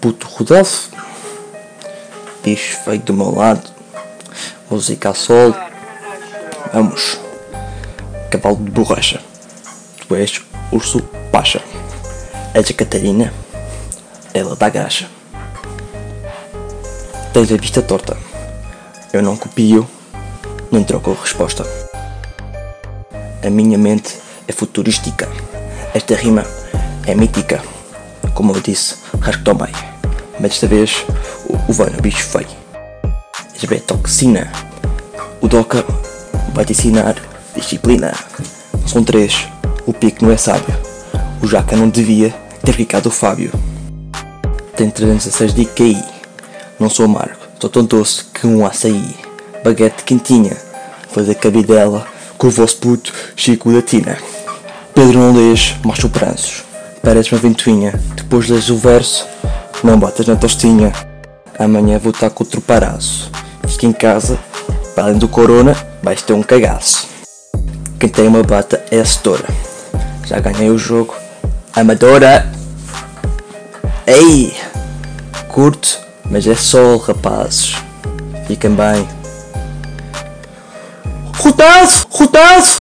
puto Rodolfo, bicho feio do meu lado, música a sol, vamos, cavalo de borracha, tu és urso pacha, és a Catarina, ela dá graxa. Tens a vista torta, eu não copio, nem troco resposta. A minha mente é futurística, esta rima é mítica. Como eu disse, rasgo também. Mas desta vez o, o vai no bicho feio. Bem toxina. O Doca vai te ensinar disciplina. São três. O Pico não é sábio. O Jaca não devia ter ficado o Fábio. Tem 316 de IKI. Não sou amargo. Sou tão doce que um açaí. Baguete quentinha. Fazer cabidela com o vosso puto Chico da Tina. Pedro não lês, o pranços. Parece uma ventoinha, depois lês o verso, não batas na tostinha. Amanhã vou estar com outro paraço. Fica em casa, para além do corona, vais ter um cagaço. Quem tem uma bata é a setora. Já ganhei o jogo. Amadora! Ei! Curto, mas é sol, rapazes. Fiquem bem. Rodolfo! Rodolfo!